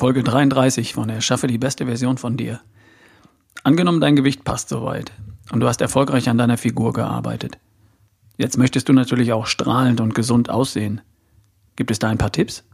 Folge 33 von Erschaffe die beste Version von dir. Angenommen, dein Gewicht passt soweit und du hast erfolgreich an deiner Figur gearbeitet. Jetzt möchtest du natürlich auch strahlend und gesund aussehen. Gibt es da ein paar Tipps?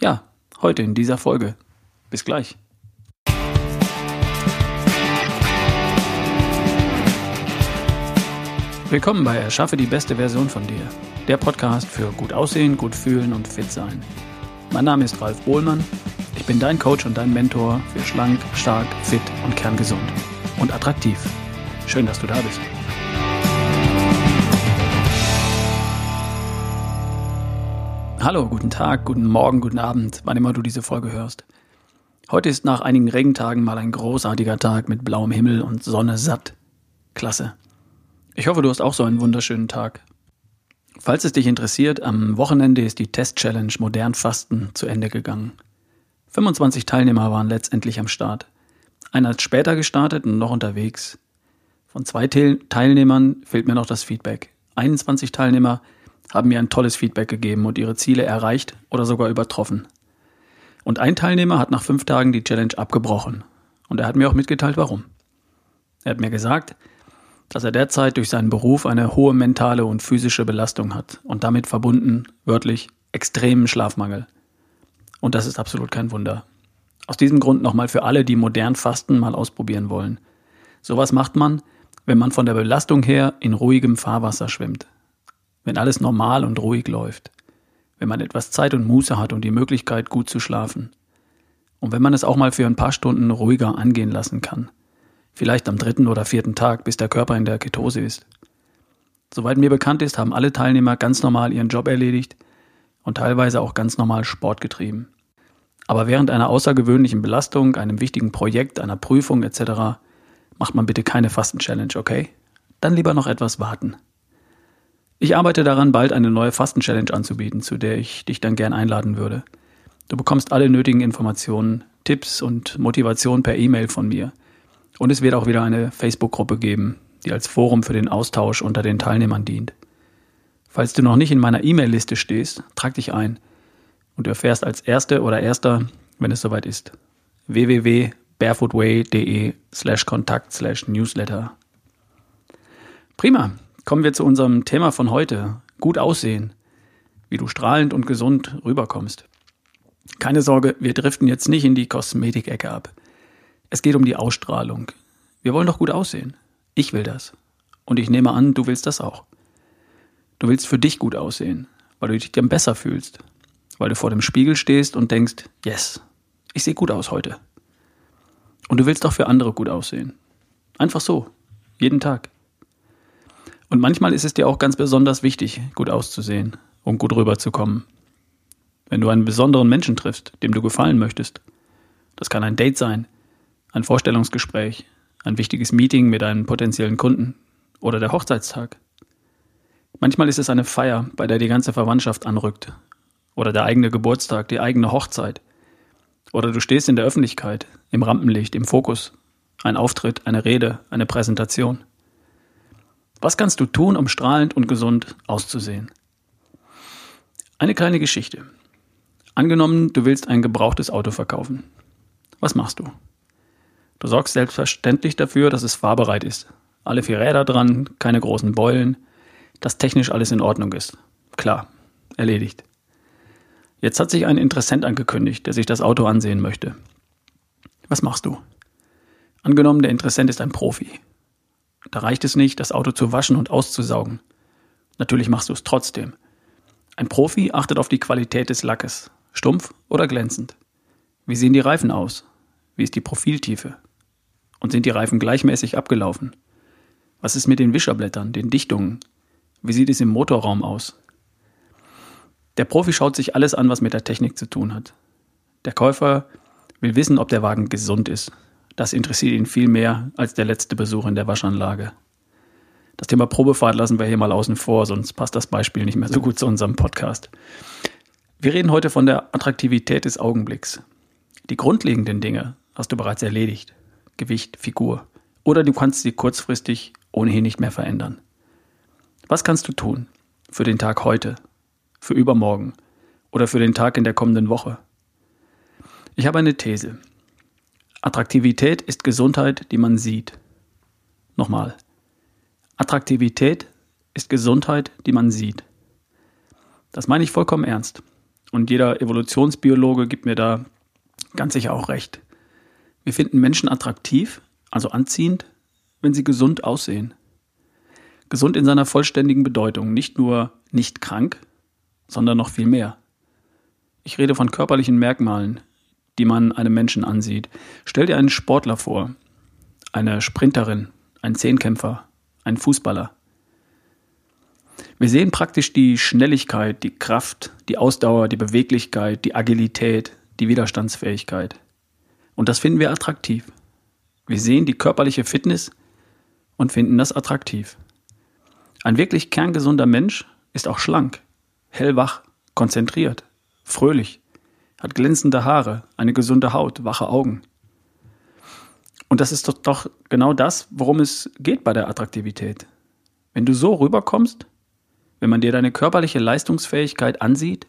Ja, heute in dieser Folge. Bis gleich. Willkommen bei Erschaffe die beste Version von dir. Der Podcast für gut aussehen, gut fühlen und fit sein. Mein Name ist Ralf Bohlmann. Ich bin dein Coach und dein Mentor für schlank, stark, fit und kerngesund. Und attraktiv. Schön, dass du da bist. Hallo, guten Tag, guten Morgen, guten Abend, wann immer du diese Folge hörst. Heute ist nach einigen Regentagen mal ein großartiger Tag mit blauem Himmel und Sonne satt. Klasse. Ich hoffe, du hast auch so einen wunderschönen Tag. Falls es dich interessiert, am Wochenende ist die Test-Challenge Modern Fasten zu Ende gegangen. 25 Teilnehmer waren letztendlich am Start. Einer ist später gestartet und noch unterwegs. Von zwei Teilnehmern fehlt mir noch das Feedback. 21 Teilnehmer haben mir ein tolles Feedback gegeben und ihre Ziele erreicht oder sogar übertroffen. Und ein Teilnehmer hat nach fünf Tagen die Challenge abgebrochen. Und er hat mir auch mitgeteilt, warum. Er hat mir gesagt, dass er derzeit durch seinen Beruf eine hohe mentale und physische Belastung hat und damit verbunden, wörtlich, extremen Schlafmangel. Und das ist absolut kein Wunder. Aus diesem Grund nochmal für alle, die modern Fasten mal ausprobieren wollen. Sowas macht man, wenn man von der Belastung her in ruhigem Fahrwasser schwimmt. Wenn alles normal und ruhig läuft. Wenn man etwas Zeit und Muße hat und die Möglichkeit, gut zu schlafen. Und wenn man es auch mal für ein paar Stunden ruhiger angehen lassen kann. Vielleicht am dritten oder vierten Tag, bis der Körper in der Ketose ist. Soweit mir bekannt ist, haben alle Teilnehmer ganz normal ihren Job erledigt und teilweise auch ganz normal Sport getrieben. Aber während einer außergewöhnlichen Belastung, einem wichtigen Projekt, einer Prüfung etc. macht man bitte keine Fasten-Challenge, okay? Dann lieber noch etwas warten. Ich arbeite daran, bald eine neue Fasten-Challenge anzubieten, zu der ich dich dann gern einladen würde. Du bekommst alle nötigen Informationen, Tipps und Motivation per E-Mail von mir – und es wird auch wieder eine Facebook-Gruppe geben, die als Forum für den Austausch unter den Teilnehmern dient. Falls du noch nicht in meiner E-Mail-Liste stehst, trag dich ein und du erfährst als Erste oder Erster, wenn es soweit ist. www.barefootway.de slash Kontakt slash Newsletter. Prima. Kommen wir zu unserem Thema von heute. Gut aussehen. Wie du strahlend und gesund rüberkommst. Keine Sorge, wir driften jetzt nicht in die Kosmetikecke ab. Es geht um die Ausstrahlung. Wir wollen doch gut aussehen. Ich will das. Und ich nehme an, du willst das auch. Du willst für dich gut aussehen, weil du dich dann besser fühlst, weil du vor dem Spiegel stehst und denkst, yes, ich sehe gut aus heute. Und du willst auch für andere gut aussehen. Einfach so, jeden Tag. Und manchmal ist es dir auch ganz besonders wichtig, gut auszusehen und gut rüberzukommen. Wenn du einen besonderen Menschen triffst, dem du gefallen möchtest. Das kann ein Date sein, ein Vorstellungsgespräch, ein wichtiges Meeting mit einem potenziellen Kunden oder der Hochzeitstag. Manchmal ist es eine Feier, bei der die ganze Verwandtschaft anrückt oder der eigene Geburtstag, die eigene Hochzeit. Oder du stehst in der Öffentlichkeit, im Rampenlicht, im Fokus. Ein Auftritt, eine Rede, eine Präsentation. Was kannst du tun, um strahlend und gesund auszusehen? Eine kleine Geschichte. Angenommen, du willst ein gebrauchtes Auto verkaufen. Was machst du? Du sorgst selbstverständlich dafür, dass es fahrbereit ist. Alle vier Räder dran, keine großen Beulen, dass technisch alles in Ordnung ist. Klar, erledigt. Jetzt hat sich ein Interessent angekündigt, der sich das Auto ansehen möchte. Was machst du? Angenommen, der Interessent ist ein Profi. Da reicht es nicht, das Auto zu waschen und auszusaugen. Natürlich machst du es trotzdem. Ein Profi achtet auf die Qualität des Lackes. Stumpf oder glänzend? Wie sehen die Reifen aus? Wie ist die Profiltiefe? Und sind die Reifen gleichmäßig abgelaufen? Was ist mit den Wischerblättern, den Dichtungen? Wie sieht es im Motorraum aus? Der Profi schaut sich alles an, was mit der Technik zu tun hat. Der Käufer will wissen, ob der Wagen gesund ist. Das interessiert ihn viel mehr als der letzte Besuch in der Waschanlage. Das Thema Probefahrt lassen wir hier mal außen vor, sonst passt das Beispiel nicht mehr so gut zu unserem Podcast. Wir reden heute von der Attraktivität des Augenblicks. Die grundlegenden Dinge hast du bereits erledigt. Gewicht, Figur. Oder du kannst sie kurzfristig ohnehin nicht mehr verändern. Was kannst du tun? Für den Tag heute, für übermorgen oder für den Tag in der kommenden Woche? Ich habe eine These. Attraktivität ist Gesundheit, die man sieht. Nochmal. Attraktivität ist Gesundheit, die man sieht. Das meine ich vollkommen ernst. Und jeder Evolutionsbiologe gibt mir da ganz sicher auch recht. Wir finden Menschen attraktiv, also anziehend, wenn sie gesund aussehen. Gesund in seiner vollständigen Bedeutung, nicht nur nicht krank, sondern noch viel mehr. Ich rede von körperlichen Merkmalen, die man einem Menschen ansieht. Stell dir einen Sportler vor, eine Sprinterin, einen Zehnkämpfer, einen Fußballer. Wir sehen praktisch die Schnelligkeit, die Kraft, die Ausdauer, die Beweglichkeit, die Agilität, die Widerstandsfähigkeit. Und das finden wir attraktiv. Wir sehen die körperliche Fitness und finden das attraktiv. Ein wirklich kerngesunder Mensch ist auch schlank, hellwach, konzentriert, fröhlich, hat glänzende Haare, eine gesunde Haut, wache Augen. Und das ist doch, doch genau das, worum es geht bei der Attraktivität. Wenn du so rüberkommst, wenn man dir deine körperliche Leistungsfähigkeit ansieht,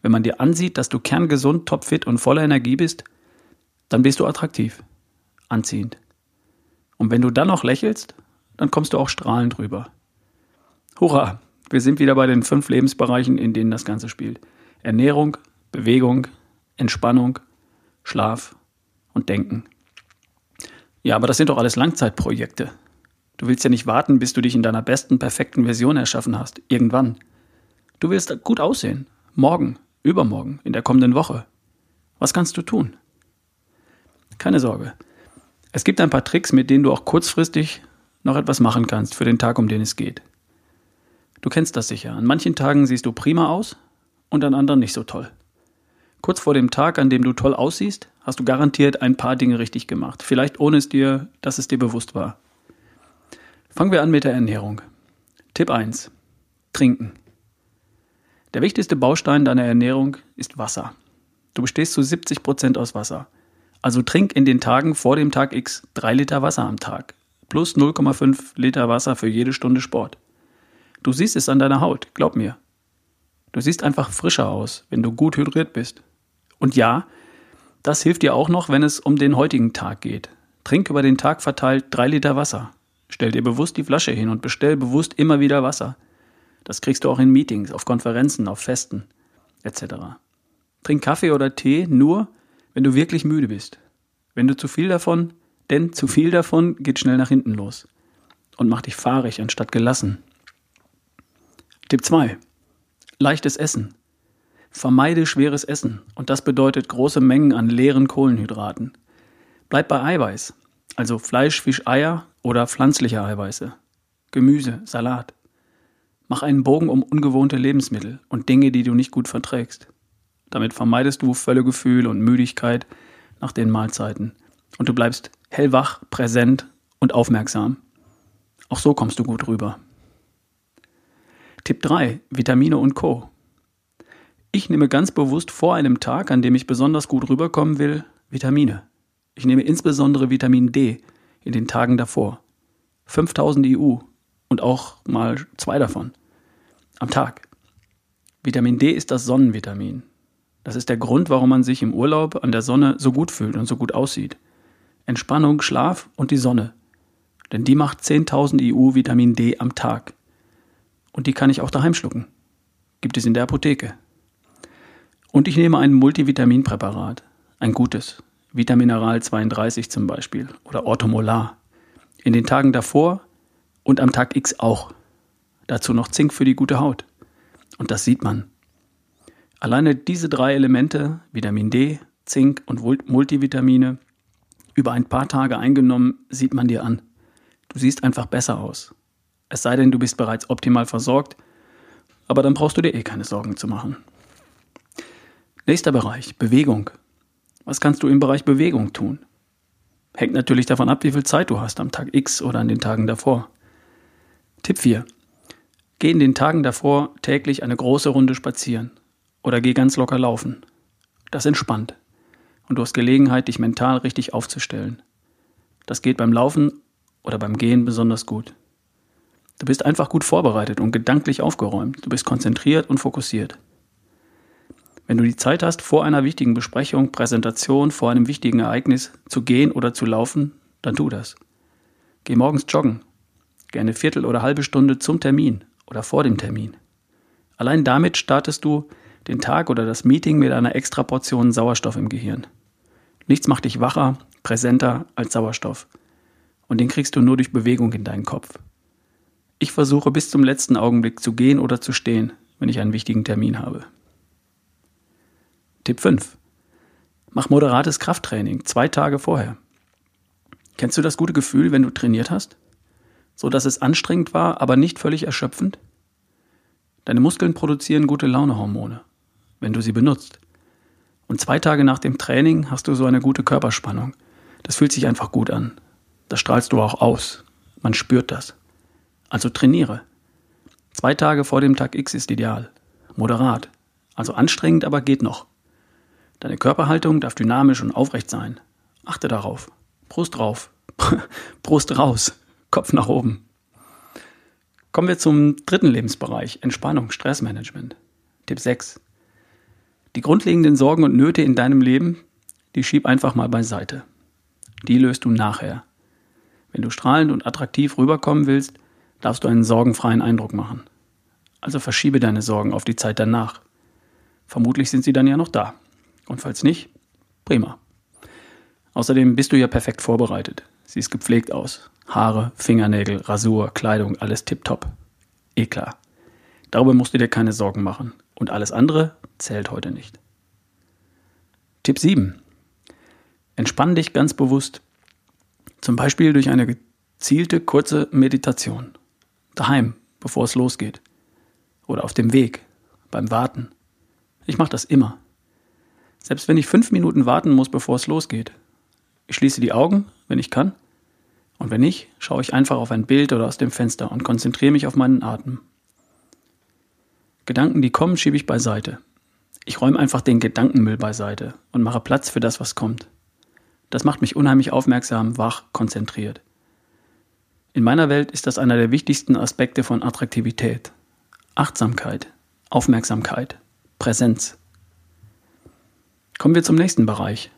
wenn man dir ansieht, dass du kerngesund, topfit und voller Energie bist, dann bist du attraktiv, anziehend. Und wenn du dann noch lächelst, dann kommst du auch strahlend rüber. Hurra! Wir sind wieder bei den fünf Lebensbereichen, in denen das Ganze spielt. Ernährung, Bewegung, Entspannung, Schlaf und Denken. Ja, aber das sind doch alles Langzeitprojekte. Du willst ja nicht warten, bis du dich in deiner besten, perfekten Version erschaffen hast. Irgendwann. Du willst gut aussehen. Morgen, übermorgen, in der kommenden Woche. Was kannst du tun? Keine Sorge. Es gibt ein paar Tricks, mit denen du auch kurzfristig noch etwas machen kannst für den Tag, um den es geht. Du kennst das sicher. An manchen Tagen siehst du prima aus und an anderen nicht so toll. Kurz vor dem Tag, an dem du toll aussiehst, hast du garantiert ein paar Dinge richtig gemacht. Vielleicht ohne es dir, dass es dir bewusst war. Fangen wir an mit der Ernährung. Tipp 1. Trinken. Der wichtigste Baustein deiner Ernährung ist Wasser. Du bestehst zu 70 Prozent aus Wasser. Also trink in den Tagen vor dem Tag X 3 Liter Wasser am Tag. Plus 0,5 Liter Wasser für jede Stunde Sport. Du siehst es an deiner Haut, glaub mir. Du siehst einfach frischer aus, wenn du gut hydriert bist. Und ja, das hilft dir auch noch, wenn es um den heutigen Tag geht. Trink über den Tag verteilt drei Liter Wasser. Stell dir bewusst die Flasche hin und bestell bewusst immer wieder Wasser. Das kriegst du auch in Meetings, auf Konferenzen, auf Festen etc. Trink Kaffee oder Tee nur, wenn du wirklich müde bist. Wenn du zu viel davon, denn zu viel davon geht schnell nach hinten los und macht dich fahrig anstatt gelassen. Tipp 2. Leichtes Essen. Vermeide schweres Essen und das bedeutet große Mengen an leeren Kohlenhydraten. Bleib bei Eiweiß, also Fleisch, Fisch, Eier oder pflanzliche Eiweiße, Gemüse, Salat. Mach einen Bogen um ungewohnte Lebensmittel und Dinge, die du nicht gut verträgst. Damit vermeidest du Völlegefühl und Müdigkeit nach den Mahlzeiten und du bleibst hellwach, präsent und aufmerksam. Auch so kommst du gut rüber. Tipp 3. Vitamine und Co. Ich nehme ganz bewusst vor einem Tag, an dem ich besonders gut rüberkommen will, Vitamine. Ich nehme insbesondere Vitamin D in den Tagen davor. 5000 EU und auch mal zwei davon am Tag. Vitamin D ist das Sonnenvitamin. Das ist der Grund, warum man sich im Urlaub an der Sonne so gut fühlt und so gut aussieht. Entspannung, Schlaf und die Sonne. Denn die macht 10.000 EU Vitamin D am Tag. Und die kann ich auch daheim schlucken. Gibt es in der Apotheke. Und ich nehme ein Multivitaminpräparat. Ein gutes. Vitamineral 32 zum Beispiel. Oder Orthomolar. In den Tagen davor und am Tag X auch. Dazu noch Zink für die gute Haut. Und das sieht man. Alleine diese drei Elemente, Vitamin D, Zink und Multivitamine, über ein paar Tage eingenommen, sieht man dir an. Du siehst einfach besser aus. Es sei denn, du bist bereits optimal versorgt, aber dann brauchst du dir eh keine Sorgen zu machen. Nächster Bereich, Bewegung. Was kannst du im Bereich Bewegung tun? Hängt natürlich davon ab, wie viel Zeit du hast am Tag X oder an den Tagen davor. Tipp 4. Geh in den Tagen davor täglich eine große Runde spazieren oder geh ganz locker laufen. Das entspannt und du hast Gelegenheit, dich mental richtig aufzustellen. Das geht beim Laufen oder beim Gehen besonders gut. Du bist einfach gut vorbereitet und gedanklich aufgeräumt. Du bist konzentriert und fokussiert. Wenn du die Zeit hast, vor einer wichtigen Besprechung, Präsentation, vor einem wichtigen Ereignis zu gehen oder zu laufen, dann tu das. Geh morgens joggen. Geh eine Viertel oder halbe Stunde zum Termin oder vor dem Termin. Allein damit startest du den Tag oder das Meeting mit einer extra Portion Sauerstoff im Gehirn. Nichts macht dich wacher, präsenter als Sauerstoff. Und den kriegst du nur durch Bewegung in deinen Kopf. Ich versuche bis zum letzten Augenblick zu gehen oder zu stehen, wenn ich einen wichtigen Termin habe. Tipp 5. Mach moderates Krafttraining zwei Tage vorher. Kennst du das gute Gefühl, wenn du trainiert hast? So dass es anstrengend war, aber nicht völlig erschöpfend? Deine Muskeln produzieren gute Launehormone, wenn du sie benutzt. Und zwei Tage nach dem Training hast du so eine gute Körperspannung. Das fühlt sich einfach gut an. Das strahlst du auch aus. Man spürt das. Also trainiere. Zwei Tage vor dem Tag X ist ideal. Moderat. Also anstrengend, aber geht noch. Deine Körperhaltung darf dynamisch und aufrecht sein. Achte darauf. Brust drauf. Brust raus. Kopf nach oben. Kommen wir zum dritten Lebensbereich, Entspannung, Stressmanagement. Tipp 6. Die grundlegenden Sorgen und Nöte in deinem Leben, die schieb einfach mal beiseite. Die löst du nachher. Wenn du strahlend und attraktiv rüberkommen willst, darfst du einen sorgenfreien Eindruck machen. Also verschiebe deine Sorgen auf die Zeit danach. Vermutlich sind sie dann ja noch da. Und falls nicht, prima. Außerdem bist du ja perfekt vorbereitet. Siehst gepflegt aus. Haare, Fingernägel, Rasur, Kleidung, alles tipptopp. Eh klar. Darüber musst du dir keine Sorgen machen. Und alles andere zählt heute nicht. Tipp 7. Entspann dich ganz bewusst. Zum Beispiel durch eine gezielte kurze Meditation. Daheim, bevor es losgeht. Oder auf dem Weg, beim Warten. Ich mache das immer. Selbst wenn ich fünf Minuten warten muss, bevor es losgeht. Ich schließe die Augen, wenn ich kann. Und wenn nicht, schaue ich einfach auf ein Bild oder aus dem Fenster und konzentriere mich auf meinen Atem. Gedanken, die kommen, schiebe ich beiseite. Ich räume einfach den Gedankenmüll beiseite und mache Platz für das, was kommt. Das macht mich unheimlich aufmerksam, wach, konzentriert. In meiner Welt ist das einer der wichtigsten Aspekte von Attraktivität. Achtsamkeit, Aufmerksamkeit, Präsenz. Kommen wir zum nächsten Bereich.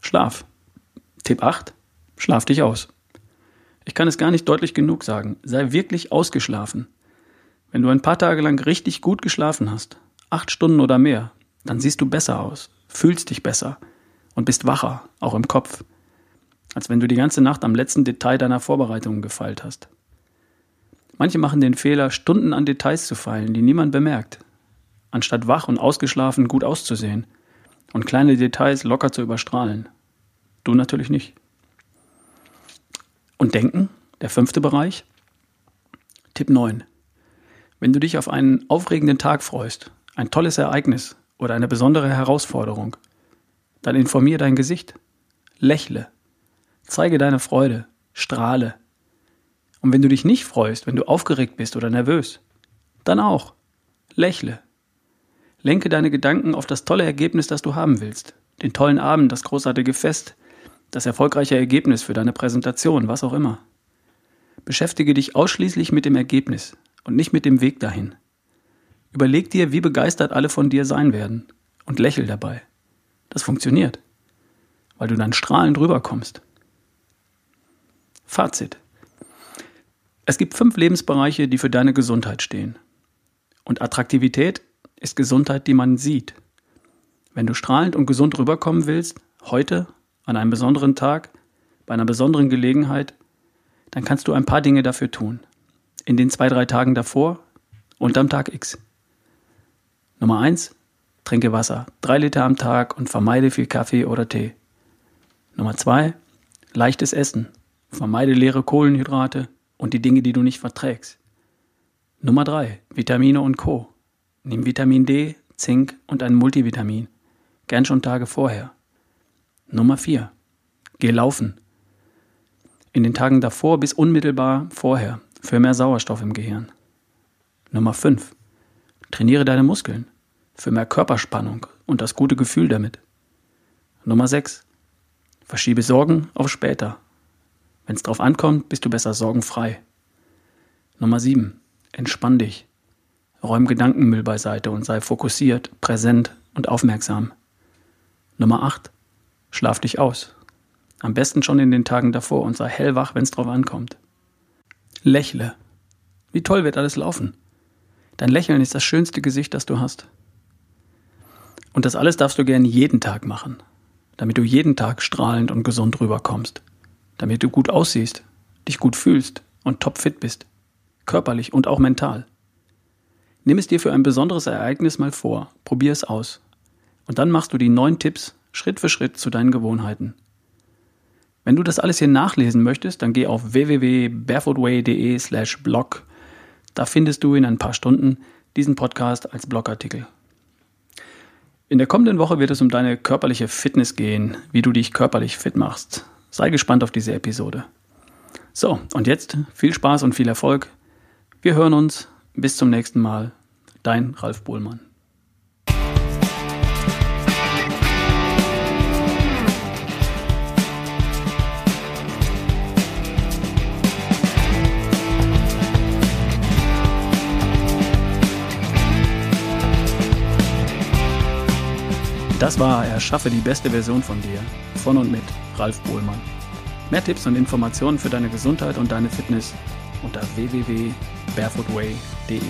Schlaf. Tipp 8. Schlaf dich aus. Ich kann es gar nicht deutlich genug sagen. Sei wirklich ausgeschlafen. Wenn du ein paar Tage lang richtig gut geschlafen hast, acht Stunden oder mehr, dann siehst du besser aus, fühlst dich besser und bist wacher, auch im Kopf, als wenn du die ganze Nacht am letzten Detail deiner Vorbereitungen gefeilt hast. Manche machen den Fehler, Stunden an Details zu feilen, die niemand bemerkt, anstatt wach und ausgeschlafen gut auszusehen und kleine Details locker zu überstrahlen. Du natürlich nicht. Und denken, der fünfte Bereich. Tipp 9. Wenn du dich auf einen aufregenden Tag freust, ein tolles Ereignis oder eine besondere Herausforderung, dann informier dein Gesicht. Lächle. Zeige deine Freude. Strahle. Und wenn du dich nicht freust, wenn du aufgeregt bist oder nervös, dann auch. Lächle. Lenke deine Gedanken auf das tolle Ergebnis, das du haben willst. Den tollen Abend, das großartige Fest, das erfolgreiche Ergebnis für deine Präsentation, was auch immer. Beschäftige dich ausschließlich mit dem Ergebnis und nicht mit dem Weg dahin. Überleg dir, wie begeistert alle von dir sein werden und lächel dabei. Das funktioniert, weil du dann strahlend rüberkommst. Fazit. Es gibt fünf Lebensbereiche, die für deine Gesundheit stehen. Und Attraktivität ist Gesundheit, die man sieht. Wenn du strahlend und gesund rüberkommen willst, heute, an einem besonderen Tag, bei einer besonderen Gelegenheit, dann kannst du ein paar Dinge dafür tun. In den zwei, drei Tagen davor und am Tag X. Nummer eins: Trinke Wasser, drei Liter am Tag und vermeide viel Kaffee oder Tee. Nummer zwei: Leichtes Essen, vermeide leere Kohlenhydrate und die Dinge, die du nicht verträgst. Nummer drei: Vitamine und Co. Nimm Vitamin D, Zink und ein Multivitamin. Gern schon Tage vorher. Nummer 4. Geh laufen. In den Tagen davor bis unmittelbar vorher für mehr Sauerstoff im Gehirn. Nummer 5. Trainiere deine Muskeln für mehr Körperspannung und das gute Gefühl damit. Nummer 6. Verschiebe Sorgen auf später. Wenn es drauf ankommt, bist du besser sorgenfrei. Nummer 7. Entspann dich. Räum Gedankenmüll beiseite und sei fokussiert, präsent, und aufmerksam. Nummer 8. Schlaf dich aus. Am besten schon in den Tagen davor und sei hellwach, wenn es drauf ankommt. Lächle. Wie toll wird alles laufen. Dein Lächeln ist das schönste Gesicht, das du hast. Und das alles darfst du gern jeden Tag machen, damit du jeden Tag strahlend und gesund rüberkommst, damit du gut aussiehst, dich gut fühlst und topfit bist, körperlich und auch mental. Nimm es dir für ein besonderes Ereignis mal vor, probier es aus. Und dann machst du die neun Tipps Schritt für Schritt zu deinen Gewohnheiten. Wenn du das alles hier nachlesen möchtest, dann geh auf www.barefootway.de slash blog. Da findest du in ein paar Stunden diesen Podcast als Blogartikel. In der kommenden Woche wird es um deine körperliche Fitness gehen, wie du dich körperlich fit machst. Sei gespannt auf diese Episode. So, und jetzt viel Spaß und viel Erfolg. Wir hören uns. Bis zum nächsten Mal. Dein Ralf Bohlmann. Das war Erschaffe die beste Version von dir. Von und mit Ralf Bohlmann. Mehr Tipps und Informationen für deine Gesundheit und deine Fitness unter www.barefootway.de.